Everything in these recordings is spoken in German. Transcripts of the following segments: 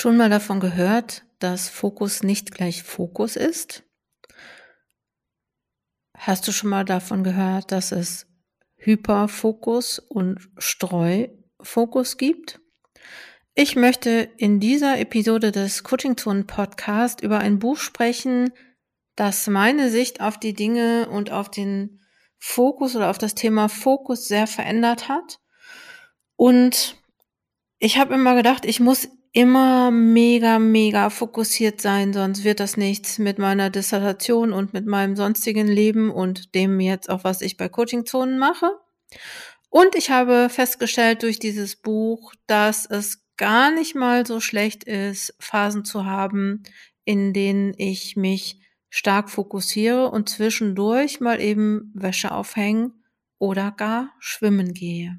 Schon mal davon gehört, dass Fokus nicht gleich Fokus ist? Hast du schon mal davon gehört, dass es Hyperfokus und Streufokus gibt? Ich möchte in dieser Episode des Coaching Zone Podcast über ein Buch sprechen, das meine Sicht auf die Dinge und auf den Fokus oder auf das Thema Fokus sehr verändert hat. Und ich habe immer gedacht, ich muss immer mega, mega fokussiert sein, sonst wird das nichts mit meiner Dissertation und mit meinem sonstigen Leben und dem jetzt auch, was ich bei Coaching-Zonen mache. Und ich habe festgestellt durch dieses Buch, dass es gar nicht mal so schlecht ist, Phasen zu haben, in denen ich mich stark fokussiere und zwischendurch mal eben Wäsche aufhängen oder gar schwimmen gehe.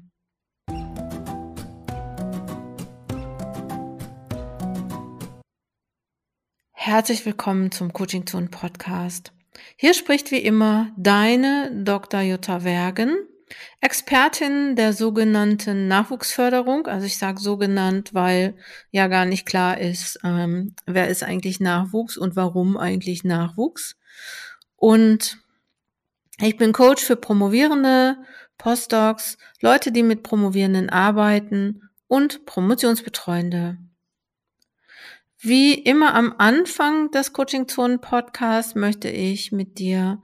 Herzlich willkommen zum Coaching Zone Podcast. Hier spricht wie immer deine Dr. Jutta Wergen, Expertin der sogenannten Nachwuchsförderung. Also ich sage so genannt, weil ja gar nicht klar ist, ähm, wer ist eigentlich Nachwuchs und warum eigentlich Nachwuchs. Und ich bin Coach für Promovierende, Postdocs, Leute, die mit Promovierenden arbeiten und Promotionsbetreuende. Wie immer am Anfang des Coaching Zonen Podcasts möchte ich mit dir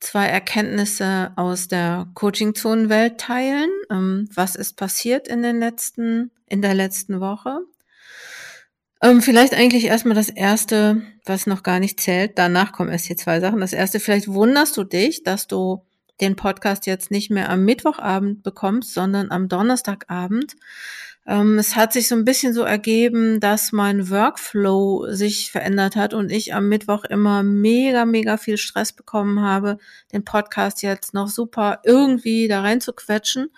zwei Erkenntnisse aus der Coaching Zonen Welt teilen. Ähm, was ist passiert in den letzten, in der letzten Woche? Ähm, vielleicht eigentlich erstmal das erste, was noch gar nicht zählt. Danach kommen erst die zwei Sachen. Das erste, vielleicht wunderst du dich, dass du den Podcast jetzt nicht mehr am Mittwochabend bekommst, sondern am Donnerstagabend. Ähm, es hat sich so ein bisschen so ergeben, dass mein Workflow sich verändert hat und ich am Mittwoch immer mega, mega viel Stress bekommen habe, den Podcast jetzt noch super irgendwie da rein zu quetschen.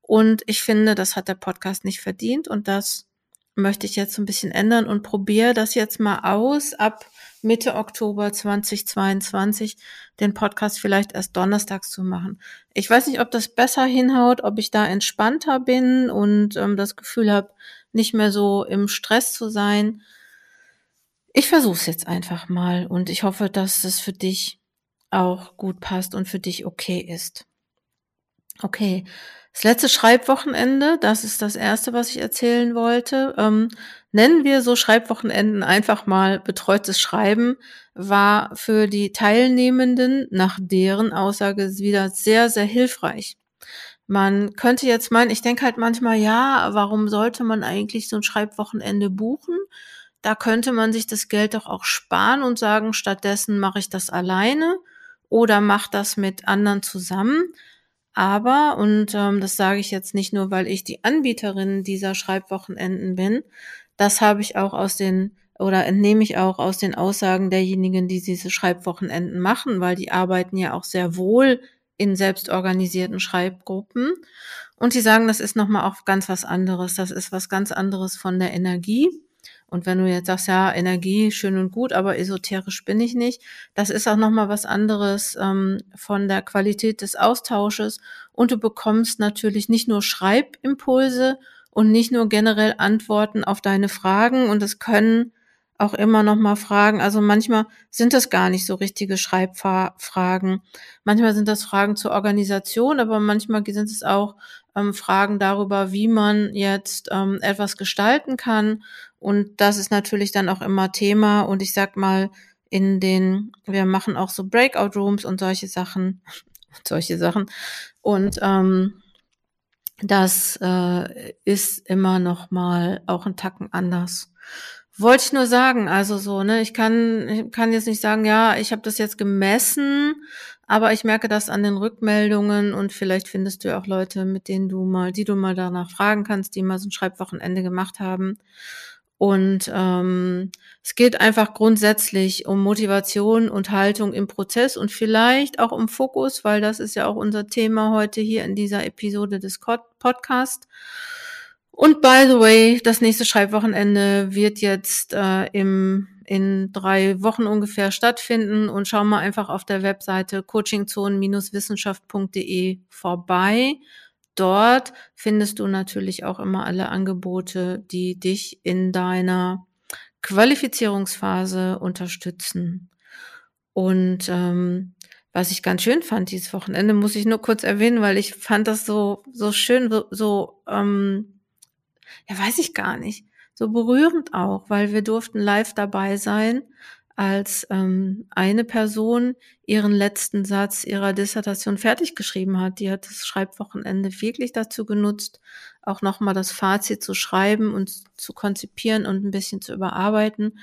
Und ich finde, das hat der Podcast nicht verdient und das möchte ich jetzt so ein bisschen ändern und probiere das jetzt mal aus ab Mitte Oktober 2022 den Podcast vielleicht erst donnerstags zu machen. Ich weiß nicht, ob das besser hinhaut, ob ich da entspannter bin und ähm, das Gefühl habe, nicht mehr so im Stress zu sein. Ich versuche es jetzt einfach mal und ich hoffe, dass es für dich auch gut passt und für dich okay ist. Okay, das letzte Schreibwochenende, das ist das erste, was ich erzählen wollte. Ähm, nennen wir so Schreibwochenenden einfach mal betreutes Schreiben, war für die Teilnehmenden nach deren Aussage wieder sehr, sehr hilfreich. Man könnte jetzt meinen, ich denke halt manchmal, ja, warum sollte man eigentlich so ein Schreibwochenende buchen? Da könnte man sich das Geld doch auch sparen und sagen, stattdessen mache ich das alleine oder mache das mit anderen zusammen. Aber, und ähm, das sage ich jetzt nicht nur, weil ich die Anbieterin dieser Schreibwochenenden bin, das habe ich auch aus den oder entnehme ich auch aus den Aussagen derjenigen, die diese Schreibwochenenden machen, weil die arbeiten ja auch sehr wohl in selbstorganisierten Schreibgruppen. Und die sagen, das ist nochmal auch ganz was anderes. Das ist was ganz anderes von der Energie. Und wenn du jetzt sagst, ja, Energie, schön und gut, aber esoterisch bin ich nicht, das ist auch nochmal was anderes ähm, von der Qualität des Austausches. Und du bekommst natürlich nicht nur Schreibimpulse und nicht nur generell Antworten auf deine Fragen. Und es können auch immer noch mal Fragen. Also manchmal sind das gar nicht so richtige Schreibfragen. Manchmal sind das Fragen zur Organisation, aber manchmal sind es auch ähm, Fragen darüber, wie man jetzt ähm, etwas gestalten kann und das ist natürlich dann auch immer Thema. Und ich sag mal, in den, wir machen auch so Breakout Rooms und solche Sachen, solche Sachen. Und ähm, das äh, ist immer noch mal auch ein Tacken anders. Wollte ich nur sagen, also so, ne, ich kann, ich kann jetzt nicht sagen, ja, ich habe das jetzt gemessen, aber ich merke das an den Rückmeldungen und vielleicht findest du auch Leute, mit denen du mal, die du mal danach fragen kannst, die mal so ein Schreibwochenende gemacht haben. Und ähm, es geht einfach grundsätzlich um Motivation und Haltung im Prozess und vielleicht auch um Fokus, weil das ist ja auch unser Thema heute hier in dieser Episode des Podcasts. Und by the way, das nächste Schreibwochenende wird jetzt äh, im, in drei Wochen ungefähr stattfinden und schau mal einfach auf der Webseite coachingzonen-wissenschaft.de vorbei Dort findest du natürlich auch immer alle Angebote, die dich in deiner Qualifizierungsphase unterstützen. Und ähm, was ich ganz schön fand dieses Wochenende, muss ich nur kurz erwähnen, weil ich fand das so so schön, so, so ähm, ja weiß ich gar nicht, so berührend auch, weil wir durften live dabei sein, als ähm, eine Person ihren letzten Satz ihrer Dissertation fertig geschrieben hat. Die hat das Schreibwochenende wirklich dazu genutzt, auch nochmal das Fazit zu schreiben und zu konzipieren und ein bisschen zu überarbeiten.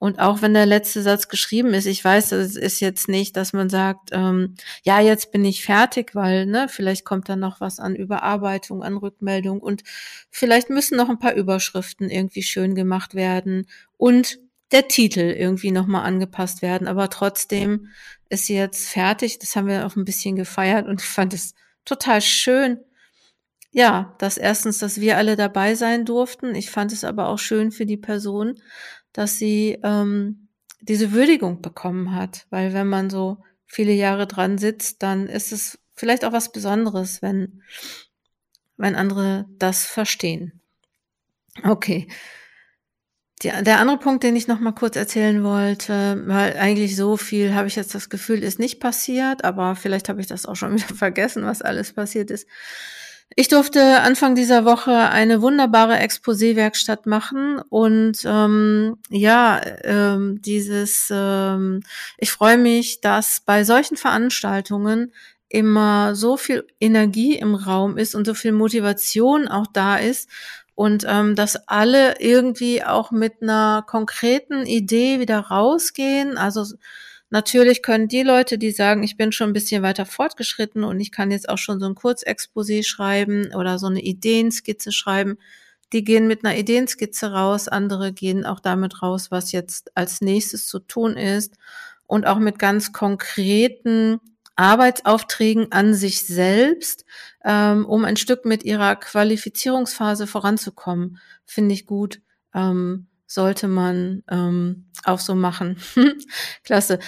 Und auch wenn der letzte Satz geschrieben ist, ich weiß, es ist jetzt nicht, dass man sagt, ähm, ja, jetzt bin ich fertig, weil ne, vielleicht kommt dann noch was an Überarbeitung, an Rückmeldung und vielleicht müssen noch ein paar Überschriften irgendwie schön gemacht werden und der Titel irgendwie nochmal angepasst werden. Aber trotzdem ist sie jetzt fertig. Das haben wir auch ein bisschen gefeiert und ich fand es total schön. Ja, dass erstens, dass wir alle dabei sein durften. Ich fand es aber auch schön für die Person, dass sie ähm, diese Würdigung bekommen hat. Weil wenn man so viele Jahre dran sitzt, dann ist es vielleicht auch was Besonderes, wenn, wenn andere das verstehen. Okay. Die, der andere Punkt, den ich noch mal kurz erzählen wollte, weil eigentlich so viel habe ich jetzt das Gefühl, ist nicht passiert, aber vielleicht habe ich das auch schon wieder vergessen, was alles passiert ist. Ich durfte Anfang dieser Woche eine wunderbare Exposé-Werkstatt machen und ähm, ja, ähm, dieses, ähm, ich freue mich, dass bei solchen Veranstaltungen immer so viel Energie im Raum ist und so viel Motivation auch da ist und ähm, dass alle irgendwie auch mit einer konkreten Idee wieder rausgehen. Also Natürlich können die Leute, die sagen, ich bin schon ein bisschen weiter fortgeschritten und ich kann jetzt auch schon so ein Kurzexposé schreiben oder so eine Ideenskizze schreiben, die gehen mit einer Ideenskizze raus, andere gehen auch damit raus, was jetzt als nächstes zu tun ist und auch mit ganz konkreten Arbeitsaufträgen an sich selbst, ähm, um ein Stück mit ihrer Qualifizierungsphase voranzukommen, finde ich gut. Ähm, sollte man ähm, auch so machen. Klasse.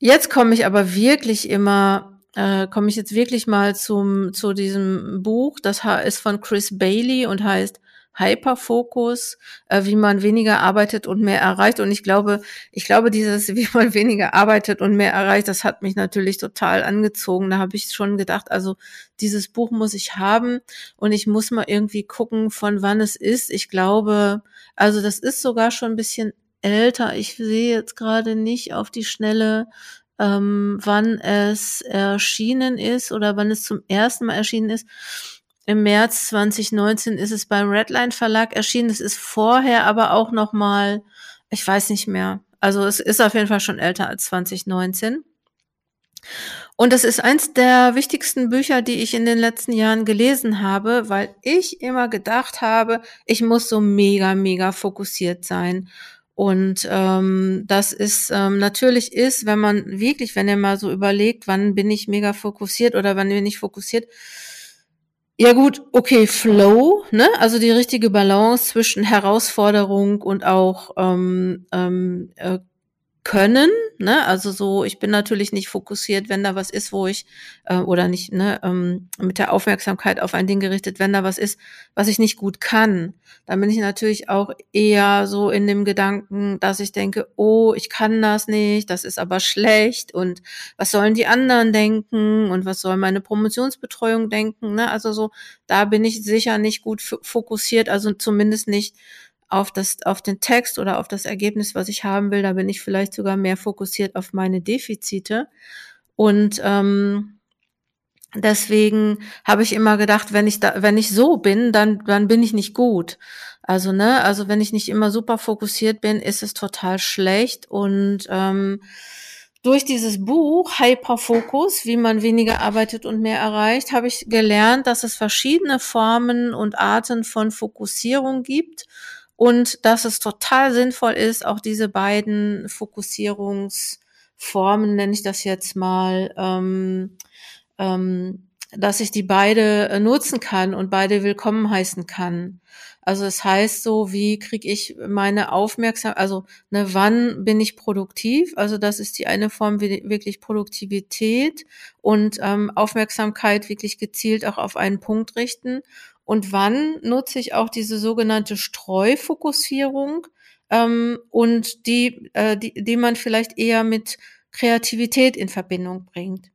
Jetzt komme ich aber wirklich immer, äh, komme ich jetzt wirklich mal zum zu diesem Buch. Das ist von Chris Bailey und heißt Hyperfokus, äh, wie man weniger arbeitet und mehr erreicht. Und ich glaube, ich glaube, dieses, wie man weniger arbeitet und mehr erreicht, das hat mich natürlich total angezogen. Da habe ich schon gedacht, also dieses Buch muss ich haben und ich muss mal irgendwie gucken, von wann es ist. Ich glaube, also das ist sogar schon ein bisschen älter. Ich sehe jetzt gerade nicht auf die Schnelle, ähm, wann es erschienen ist oder wann es zum ersten Mal erschienen ist. Im März 2019 ist es beim Redline Verlag erschienen. Es ist vorher aber auch noch mal, ich weiß nicht mehr. Also es ist auf jeden Fall schon älter als 2019. Und es ist eins der wichtigsten Bücher, die ich in den letzten Jahren gelesen habe, weil ich immer gedacht habe, ich muss so mega, mega fokussiert sein. Und ähm, das ist ähm, natürlich ist, wenn man wirklich, wenn ihr mal so überlegt, wann bin ich mega fokussiert oder wann bin ich fokussiert, ja gut, okay, Flow, ne? Also die richtige Balance zwischen Herausforderung und auch ähm, ähm, äh, können, ne? Also so, ich bin natürlich nicht fokussiert, wenn da was ist, wo ich äh, oder nicht, ne, ähm, mit der Aufmerksamkeit auf ein Ding gerichtet, wenn da was ist, was ich nicht gut kann, dann bin ich natürlich auch eher so in dem Gedanken, dass ich denke, oh, ich kann das nicht, das ist aber schlecht und was sollen die anderen denken und was soll meine Promotionsbetreuung denken, ne? Also so, da bin ich sicher nicht gut fokussiert, also zumindest nicht auf das, auf den Text oder auf das Ergebnis, was ich haben will. Da bin ich vielleicht sogar mehr fokussiert auf meine Defizite. Und ähm, deswegen habe ich immer gedacht, wenn ich da, wenn ich so bin, dann, dann bin ich nicht gut. Also, ne, also wenn ich nicht immer super fokussiert bin, ist es total schlecht. Und ähm, durch dieses Buch Hyperfokus, wie man weniger arbeitet und mehr erreicht, habe ich gelernt, dass es verschiedene Formen und Arten von Fokussierung gibt und dass es total sinnvoll ist, auch diese beiden Fokussierungsformen, nenne ich das jetzt mal, ähm, ähm, dass ich die beide äh, nutzen kann und beide willkommen heißen kann. Also es das heißt so, wie kriege ich meine Aufmerksamkeit, also ne, wann bin ich produktiv? Also das ist die eine Form wirklich Produktivität und ähm, Aufmerksamkeit wirklich gezielt auch auf einen Punkt richten. Und wann nutze ich auch diese sogenannte Streufokussierung? ähm, und die, äh, die, die man vielleicht eher mit Kreativität in Verbindung bringt.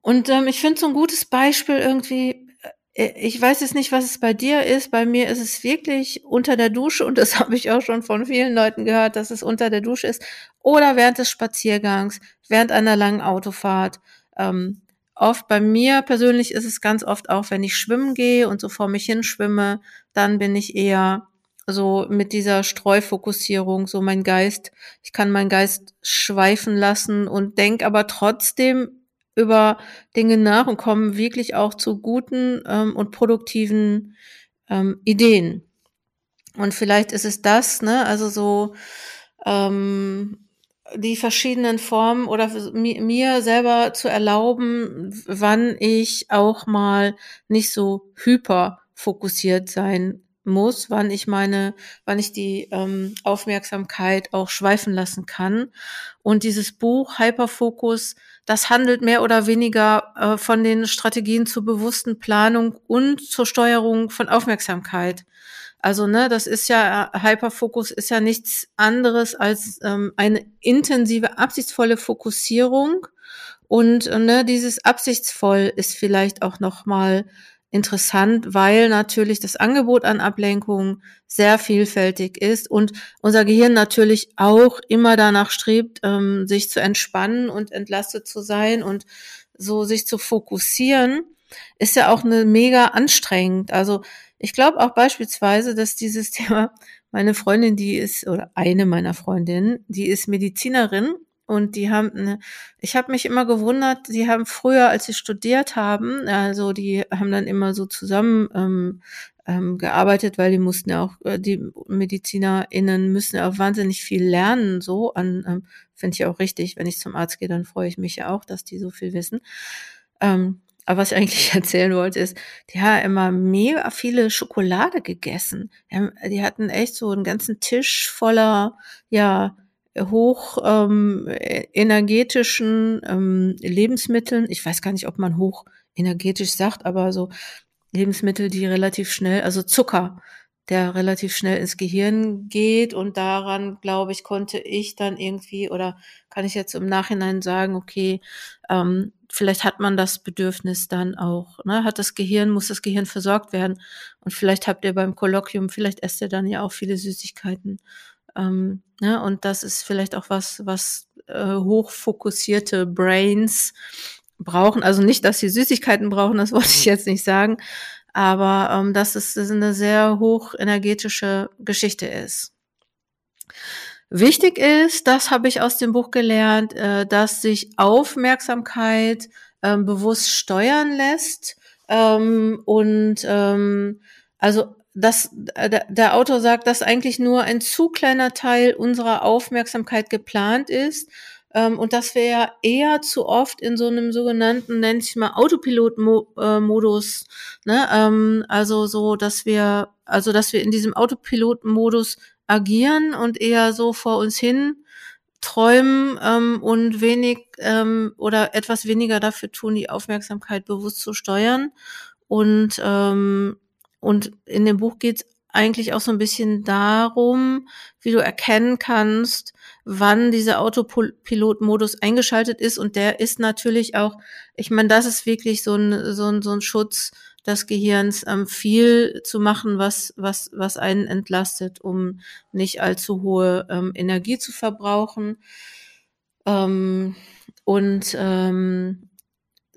Und ähm, ich finde so ein gutes Beispiel irgendwie, äh, ich weiß jetzt nicht, was es bei dir ist. Bei mir ist es wirklich unter der Dusche und das habe ich auch schon von vielen Leuten gehört, dass es unter der Dusche ist oder während des Spaziergangs, während einer langen Autofahrt. Ähm, oft bei mir persönlich ist es ganz oft auch, wenn ich schwimmen gehe und so vor mich hin schwimme, dann bin ich eher so mit dieser Streufokussierung, so mein Geist, ich kann meinen Geist schweifen lassen und denk aber trotzdem über Dinge nach und kommen wirklich auch zu guten ähm, und produktiven ähm, Ideen. Und vielleicht ist es das, ne, also so ähm, die verschiedenen Formen oder mir selber zu erlauben, wann ich auch mal nicht so hyper fokussiert sein muss, wann ich meine, wann ich die ähm, Aufmerksamkeit auch schweifen lassen kann. Und dieses Buch Hyperfokus, das handelt mehr oder weniger äh, von den Strategien zur bewussten Planung und zur Steuerung von Aufmerksamkeit. Also, ne, das ist ja, Hyperfokus ist ja nichts anderes als ähm, eine intensive, absichtsvolle Fokussierung. Und ne, dieses absichtsvoll ist vielleicht auch nochmal interessant, weil natürlich das Angebot an Ablenkungen sehr vielfältig ist und unser Gehirn natürlich auch immer danach strebt, ähm, sich zu entspannen und entlastet zu sein und so sich zu fokussieren, ist ja auch eine mega anstrengend. Also ich glaube auch beispielsweise, dass dieses Thema, meine Freundin, die ist, oder eine meiner Freundinnen, die ist Medizinerin und die haben, ne, ich habe mich immer gewundert, sie haben früher, als sie studiert haben, also die haben dann immer so zusammen ähm, ähm, gearbeitet, weil die mussten ja auch, äh, die MedizinerInnen müssen ja auch wahnsinnig viel lernen, so an, ähm, finde ich auch richtig, wenn ich zum Arzt gehe, dann freue ich mich ja auch, dass die so viel wissen. Ähm, aber was ich eigentlich erzählen wollte, ist, die haben immer mega viele Schokolade gegessen. Die, hatten echt so einen ganzen Tisch voller, ja, hoch ähm, energetischen ähm, Lebensmitteln. Ich weiß gar nicht, ob man hoch energetisch sagt, aber so Lebensmittel, die relativ schnell, also Zucker, der relativ schnell ins Gehirn geht und daran, glaube ich, konnte ich dann irgendwie oder kann ich jetzt im Nachhinein sagen, okay, ähm, vielleicht hat man das Bedürfnis dann auch, ne, hat das Gehirn, muss das Gehirn versorgt werden und vielleicht habt ihr beim Kolloquium, vielleicht esst ihr dann ja auch viele Süßigkeiten ähm, ne? Und das ist vielleicht auch was, was äh, hochfokussierte Brains brauchen. Also nicht, dass sie Süßigkeiten brauchen, das wollte ich jetzt nicht sagen, aber ähm, dass es eine sehr hochenergetische Geschichte ist. Wichtig ist, das habe ich aus dem Buch gelernt, äh, dass sich Aufmerksamkeit äh, bewusst steuern lässt ähm, und ähm, also dass äh, der Autor sagt, dass eigentlich nur ein zu kleiner Teil unserer Aufmerksamkeit geplant ist und dass wir ja eher zu oft in so einem sogenannten, nenn ich mal, Autopilot-Modus, ne, ähm, also so, dass wir, also dass wir in diesem Autopilot-Modus agieren und eher so vor uns hin träumen ähm, und wenig ähm, oder etwas weniger dafür tun, die Aufmerksamkeit bewusst zu steuern. Und ähm, und in dem Buch geht es eigentlich auch so ein bisschen darum, wie du erkennen kannst, wann dieser Autopilot-Modus eingeschaltet ist. Und der ist natürlich auch, ich meine, das ist wirklich so ein, so ein, so ein Schutz des Gehirns, ähm, viel zu machen, was, was, was einen entlastet, um nicht allzu hohe ähm, Energie zu verbrauchen. Ähm, und ähm,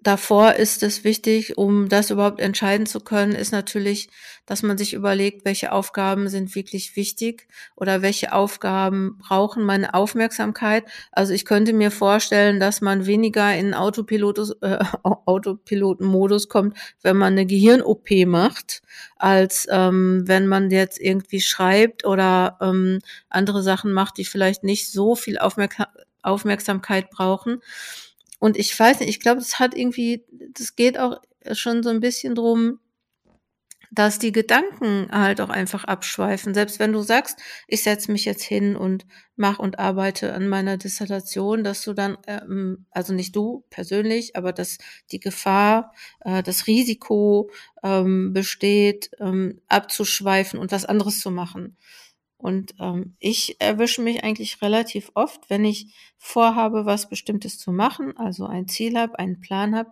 davor ist es wichtig, um das überhaupt entscheiden zu können, ist natürlich, dass man sich überlegt, welche Aufgaben sind wirklich wichtig oder welche Aufgaben brauchen meine Aufmerksamkeit. Also ich könnte mir vorstellen, dass man weniger in Autopilot, äh, Autopilotenmodus kommt, wenn man eine Gehirn-OP macht, als ähm, wenn man jetzt irgendwie schreibt oder ähm, andere Sachen macht, die vielleicht nicht so viel Aufmerksam Aufmerksamkeit brauchen. Und ich weiß nicht, ich glaube, es hat irgendwie, das geht auch schon so ein bisschen drum, dass die Gedanken halt auch einfach abschweifen. Selbst wenn du sagst, ich setze mich jetzt hin und mache und arbeite an meiner Dissertation, dass du dann, ähm, also nicht du persönlich, aber dass die Gefahr, äh, das Risiko ähm, besteht, ähm, abzuschweifen und was anderes zu machen. Und ähm, ich erwische mich eigentlich relativ oft, wenn ich vorhabe, was Bestimmtes zu machen, also ein Ziel habe, einen Plan habe,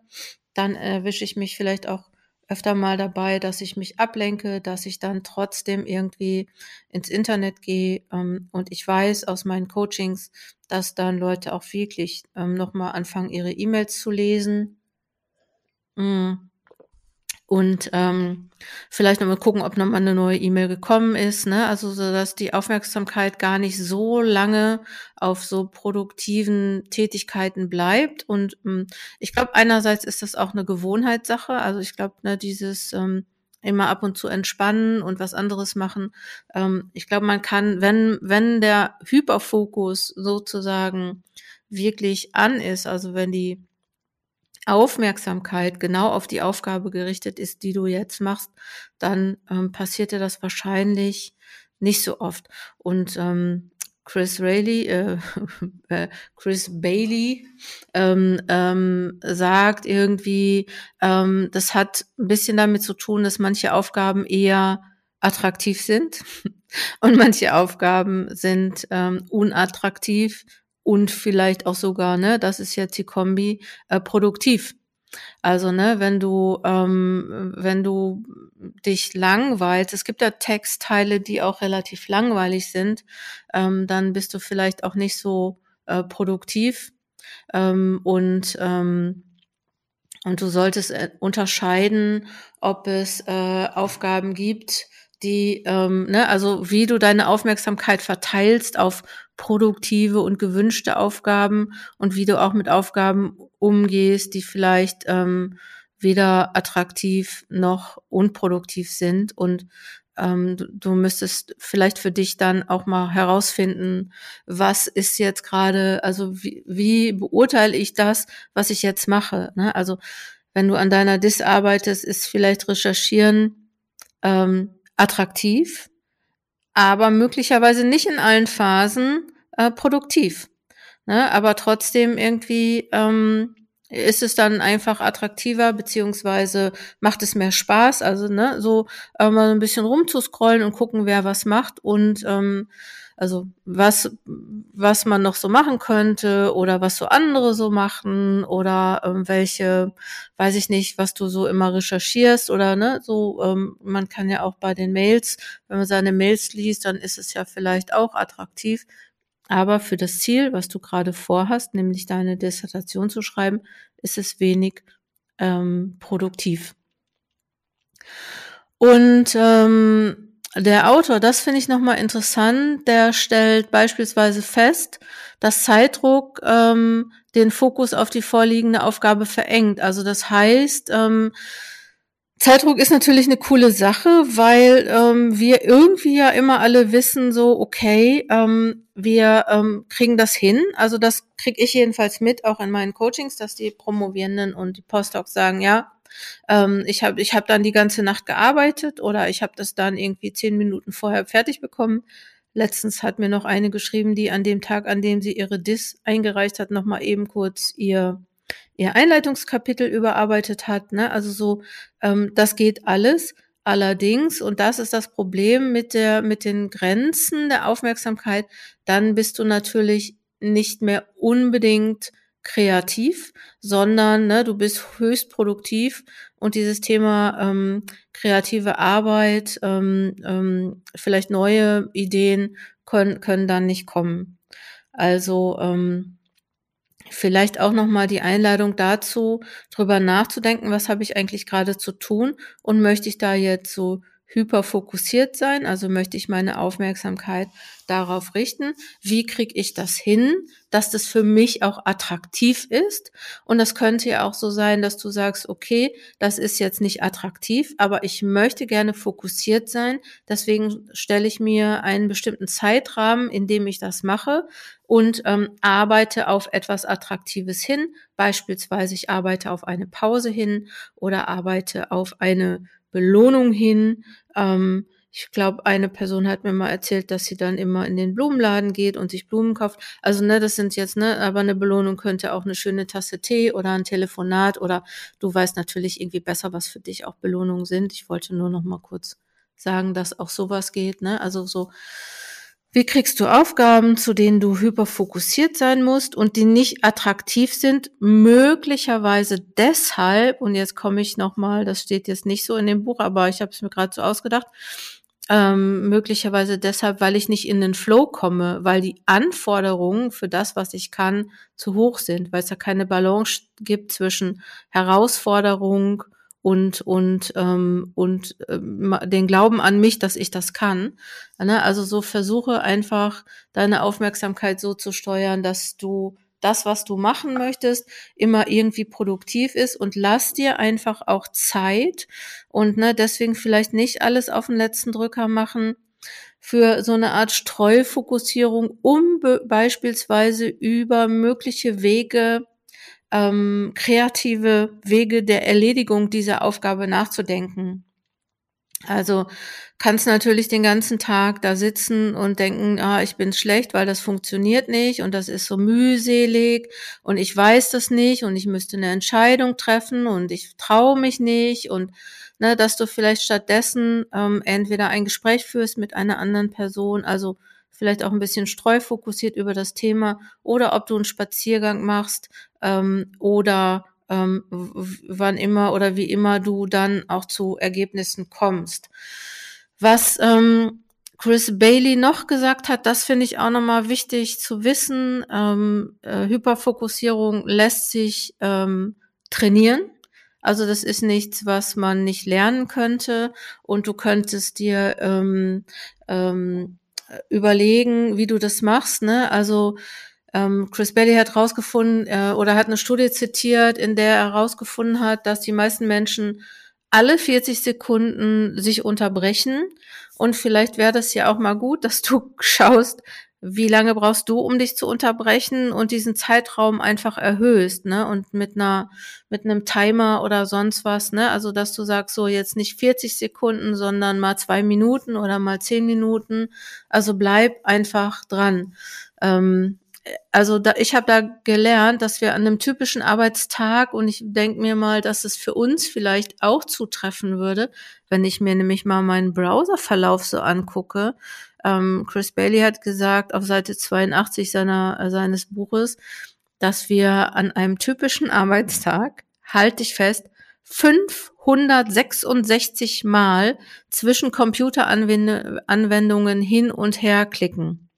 dann erwische ich mich vielleicht auch öfter mal dabei, dass ich mich ablenke, dass ich dann trotzdem irgendwie ins Internet gehe. Ähm, und ich weiß aus meinen Coachings, dass dann Leute auch wirklich ähm, nochmal anfangen, ihre E-Mails zu lesen. Mm. Und ähm, vielleicht nochmal gucken, ob nochmal eine neue E-Mail gekommen ist, ne? Also so, dass die Aufmerksamkeit gar nicht so lange auf so produktiven Tätigkeiten bleibt. Und ähm, ich glaube, einerseits ist das auch eine Gewohnheitssache. Also ich glaube, ne, dieses ähm, immer ab und zu entspannen und was anderes machen. Ähm, ich glaube, man kann, wenn, wenn der Hyperfokus sozusagen wirklich an ist, also wenn die Aufmerksamkeit genau auf die Aufgabe gerichtet ist, die du jetzt machst, dann ähm, passiert dir das wahrscheinlich nicht so oft. Und ähm, Chris Rayleigh, äh, äh, Chris Bailey ähm, ähm, sagt irgendwie, ähm, das hat ein bisschen damit zu tun, dass manche Aufgaben eher attraktiv sind und manche Aufgaben sind ähm, unattraktiv und vielleicht auch sogar, ne, das ist jetzt die Kombi, äh, produktiv. Also, ne, wenn du, ähm, wenn du dich langweilst, es gibt ja Textteile, die auch relativ langweilig sind, ähm, dann bist du vielleicht auch nicht so äh, produktiv. Ähm, und ähm, und du solltest äh, unterscheiden, ob es äh, Aufgaben gibt, die, ähm, ne, also wie du deine Aufmerksamkeit verteilst auf produktive und gewünschte Aufgaben und wie du auch mit Aufgaben umgehst, die vielleicht ähm, weder attraktiv noch unproduktiv sind. Und ähm, du, du müsstest vielleicht für dich dann auch mal herausfinden, was ist jetzt gerade, also wie, wie beurteile ich das, was ich jetzt mache. Ne? Also wenn du an deiner Dis arbeitest, ist vielleicht recherchieren ähm, attraktiv, aber möglicherweise nicht in allen Phasen äh, produktiv. Ne? Aber trotzdem irgendwie ähm, ist es dann einfach attraktiver, beziehungsweise macht es mehr Spaß. Also ne, so äh, mal ein bisschen rumzuscrollen und gucken, wer was macht und ähm, also was, was man noch so machen könnte oder was so andere so machen oder ähm, welche, weiß ich nicht, was du so immer recherchierst oder ne, so, ähm, man kann ja auch bei den Mails, wenn man seine Mails liest, dann ist es ja vielleicht auch attraktiv. Aber für das Ziel, was du gerade vorhast, nämlich deine Dissertation zu schreiben, ist es wenig ähm, produktiv. Und ähm, der Autor, das finde ich nochmal interessant, der stellt beispielsweise fest, dass Zeitdruck ähm, den Fokus auf die vorliegende Aufgabe verengt. Also das heißt, ähm, Zeitdruck ist natürlich eine coole Sache, weil ähm, wir irgendwie ja immer alle wissen, so, okay, ähm, wir ähm, kriegen das hin. Also das kriege ich jedenfalls mit, auch in meinen Coachings, dass die Promovierenden und die Postdocs sagen, ja, ähm, ich habe ich hab dann die ganze Nacht gearbeitet oder ich habe das dann irgendwie zehn Minuten vorher fertig bekommen. Letztens hat mir noch eine geschrieben, die an dem Tag, an dem sie ihre Dis eingereicht hat, noch mal eben kurz ihr ihr Einleitungskapitel überarbeitet hat. Ne? Also so, ähm, das geht alles. Allerdings, und das ist das Problem mit der, mit den Grenzen der Aufmerksamkeit, dann bist du natürlich nicht mehr unbedingt kreativ, sondern ne, du bist höchst produktiv und dieses Thema ähm, kreative Arbeit, ähm, ähm, vielleicht neue Ideen können, können dann nicht kommen. Also ähm, vielleicht auch noch mal die Einladung dazu, drüber nachzudenken, was habe ich eigentlich gerade zu tun und möchte ich da jetzt so hyperfokussiert sein, also möchte ich meine Aufmerksamkeit darauf richten, wie kriege ich das hin, dass das für mich auch attraktiv ist. Und das könnte ja auch so sein, dass du sagst, okay, das ist jetzt nicht attraktiv, aber ich möchte gerne fokussiert sein. Deswegen stelle ich mir einen bestimmten Zeitrahmen, in dem ich das mache und ähm, arbeite auf etwas Attraktives hin. Beispielsweise ich arbeite auf eine Pause hin oder arbeite auf eine Belohnung hin. Ähm, ich glaube, eine Person hat mir mal erzählt, dass sie dann immer in den Blumenladen geht und sich Blumen kauft. Also, ne, das sind jetzt, ne, aber eine Belohnung könnte auch eine schöne Tasse Tee oder ein Telefonat oder du weißt natürlich irgendwie besser, was für dich auch Belohnungen sind. Ich wollte nur noch mal kurz sagen, dass auch sowas geht, ne? Also so Wie kriegst du Aufgaben, zu denen du hyperfokussiert sein musst und die nicht attraktiv sind? Möglicherweise deshalb, und jetzt komme ich nochmal, das steht jetzt nicht so in dem Buch, aber ich habe es mir gerade so ausgedacht, ähm, möglicherweise deshalb, weil ich nicht in den Flow komme, weil die Anforderungen für das, was ich kann, zu hoch sind, weil es ja keine Balance gibt zwischen Herausforderung und und ähm, und ähm, den Glauben an mich, dass ich das kann. Ne? Also so versuche einfach deine Aufmerksamkeit so zu steuern, dass du das, was du machen möchtest, immer irgendwie produktiv ist und lass dir einfach auch Zeit und ne, deswegen vielleicht nicht alles auf den letzten Drücker machen für so eine Art Streufokussierung, um beispielsweise über mögliche Wege ähm, kreative Wege der Erledigung dieser Aufgabe nachzudenken. Also kannst natürlich den ganzen Tag da sitzen und denken, ah, ich bin schlecht, weil das funktioniert nicht und das ist so mühselig und ich weiß das nicht und ich müsste eine Entscheidung treffen und ich traue mich nicht und ne, dass du vielleicht stattdessen ähm, entweder ein Gespräch führst mit einer anderen Person, also vielleicht auch ein bisschen streufokussiert über das Thema oder ob du einen Spaziergang machst ähm, oder ähm, wann immer oder wie immer du dann auch zu Ergebnissen kommst. Was ähm, Chris Bailey noch gesagt hat, das finde ich auch nochmal wichtig zu wissen. Ähm, äh, Hyperfokussierung lässt sich ähm, trainieren. Also das ist nichts, was man nicht lernen könnte und du könntest dir ähm, ähm, überlegen, wie du das machst. Ne? Also ähm, Chris Bailey hat rausgefunden äh, oder hat eine Studie zitiert, in der er herausgefunden hat, dass die meisten Menschen alle 40 Sekunden sich unterbrechen. Und vielleicht wäre das ja auch mal gut, dass du schaust, wie lange brauchst du, um dich zu unterbrechen und diesen Zeitraum einfach erhöhst, ne? Und mit einer, mit einem Timer oder sonst was, ne? Also, dass du sagst, so jetzt nicht 40 Sekunden, sondern mal zwei Minuten oder mal zehn Minuten. Also bleib einfach dran. Ähm, also da, ich habe da gelernt, dass wir an einem typischen Arbeitstag und ich denke mir mal, dass es für uns vielleicht auch zutreffen würde, wenn ich mir nämlich mal meinen Browserverlauf so angucke. Ähm, Chris Bailey hat gesagt auf Seite 82 seiner, äh, seines Buches, dass wir an einem typischen Arbeitstag, halte ich fest, 566 Mal zwischen Computeranwendungen hin und her klicken.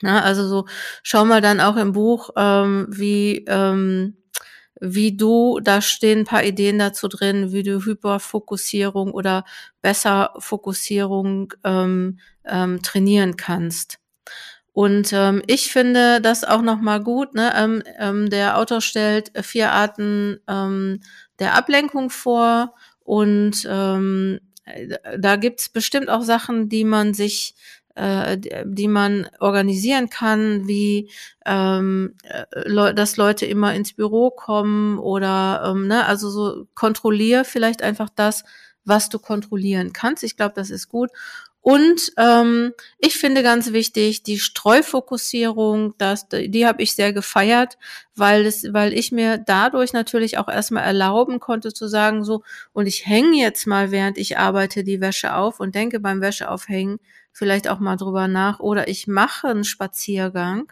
Na, also so, schau mal dann auch im Buch, ähm, wie, ähm, wie du, da stehen ein paar Ideen dazu drin, wie du Hyperfokussierung oder besser Fokussierung ähm, ähm, trainieren kannst. Und ähm, ich finde das auch nochmal gut. Ne? Ähm, ähm, der Autor stellt vier Arten ähm, der Ablenkung vor und ähm, da gibt's bestimmt auch Sachen, die man sich äh, die man organisieren kann, wie ähm, äh, dass Leute immer ins Büro kommen oder ähm, ne, also so kontrollier vielleicht einfach das, was du kontrollieren kannst. Ich glaube, das ist gut. Und ähm, ich finde ganz wichtig die Streufokussierung, das, die habe ich sehr gefeiert, weil es, weil ich mir dadurch natürlich auch erstmal erlauben konnte zu sagen so und ich hänge jetzt mal während ich arbeite die Wäsche auf und denke beim Wäscheaufhängen vielleicht auch mal drüber nach oder ich mache einen Spaziergang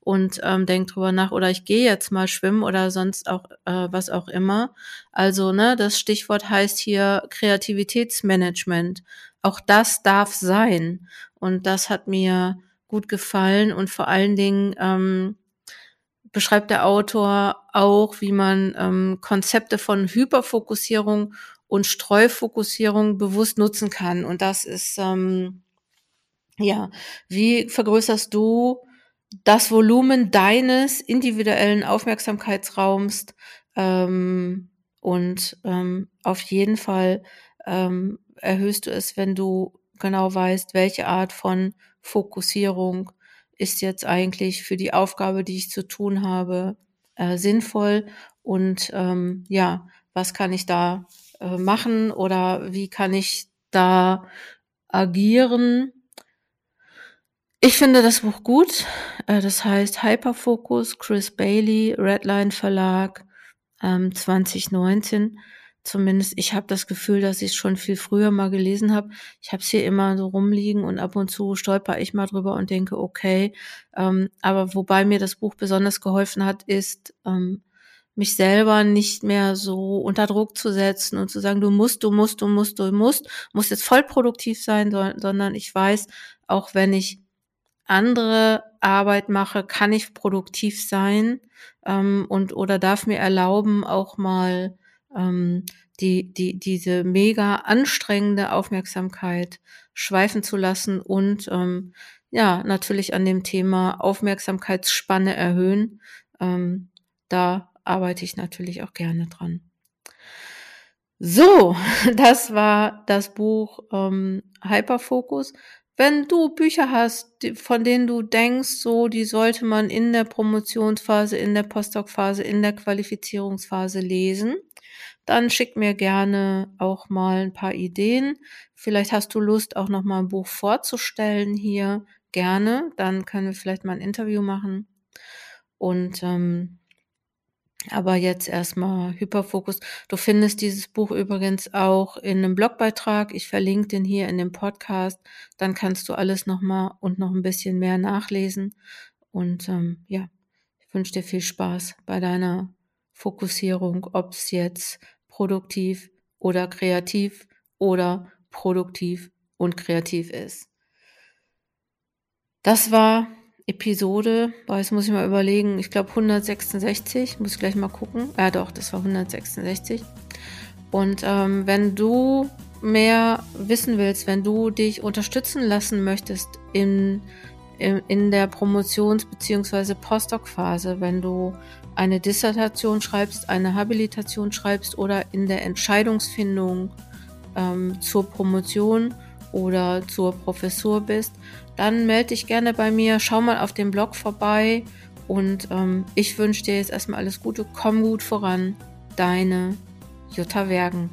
und ähm, denke drüber nach oder ich gehe jetzt mal schwimmen oder sonst auch äh, was auch immer. Also ne, das Stichwort heißt hier Kreativitätsmanagement. Auch das darf sein und das hat mir gut gefallen und vor allen Dingen ähm, beschreibt der Autor auch, wie man ähm, Konzepte von Hyperfokussierung und Streufokussierung bewusst nutzen kann. Und das ist ähm, ja, wie vergrößerst du das Volumen deines individuellen Aufmerksamkeitsraums ähm, und ähm, auf jeden Fall ähm, erhöhst du es, wenn du genau weißt, welche Art von Fokussierung ist jetzt eigentlich für die Aufgabe, die ich zu tun habe, äh, sinnvoll und ähm, ja, was kann ich da äh, machen oder wie kann ich da agieren, ich finde das Buch gut. Äh, das heißt Hyperfocus, Chris Bailey, Redline Verlag, 2019. Zumindest ich habe das Gefühl, dass ich es schon viel früher mal gelesen habe. Ich habe es hier immer so rumliegen und ab und zu stolper ich mal drüber und denke, okay. Ähm, aber wobei mir das Buch besonders geholfen hat, ist, ähm, mich selber nicht mehr so unter Druck zu setzen und zu sagen, du musst, du musst, du musst, du musst, musst jetzt voll produktiv sein, sondern ich weiß, auch wenn ich andere Arbeit mache, kann ich produktiv sein ähm, und oder darf mir erlauben, auch mal ähm, die, die, diese mega anstrengende Aufmerksamkeit schweifen zu lassen und ähm, ja, natürlich an dem Thema Aufmerksamkeitsspanne erhöhen. Ähm, da arbeite ich natürlich auch gerne dran. So, das war das Buch ähm, Hyperfocus. Wenn du Bücher hast, von denen du denkst, so, die sollte man in der Promotionsphase, in der Postdoc-Phase, in der Qualifizierungsphase lesen, dann schick mir gerne auch mal ein paar Ideen. Vielleicht hast du Lust, auch noch mal ein Buch vorzustellen hier. Gerne. Dann können wir vielleicht mal ein Interview machen. Und ähm, aber jetzt erstmal Hyperfokus. Du findest dieses Buch übrigens auch in einem Blogbeitrag. Ich verlinke den hier in dem Podcast. Dann kannst du alles nochmal und noch ein bisschen mehr nachlesen. Und ähm, ja, ich wünsche dir viel Spaß bei deiner Fokussierung, ob es jetzt produktiv oder kreativ oder produktiv und kreativ ist. Das war Episode, boah, jetzt muss ich mal überlegen, ich glaube 166, muss ich gleich mal gucken. Ja doch, das war 166. Und ähm, wenn du mehr wissen willst, wenn du dich unterstützen lassen möchtest in, in der Promotions- bzw. Postdoc-Phase, wenn du eine Dissertation schreibst, eine Habilitation schreibst oder in der Entscheidungsfindung ähm, zur Promotion oder zur Professur bist, dann melde dich gerne bei mir, schau mal auf dem Blog vorbei und ähm, ich wünsche dir jetzt erstmal alles Gute, komm gut voran, deine Jutta Wergen.